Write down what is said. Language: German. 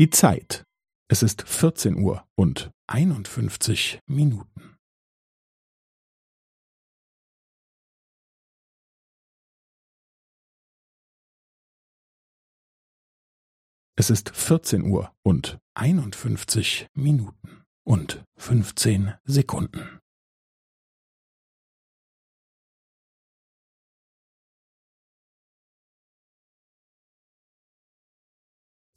Die Zeit. Es ist 14 Uhr und 51 Minuten. Es ist 14 Uhr und 51 Minuten und 15 Sekunden.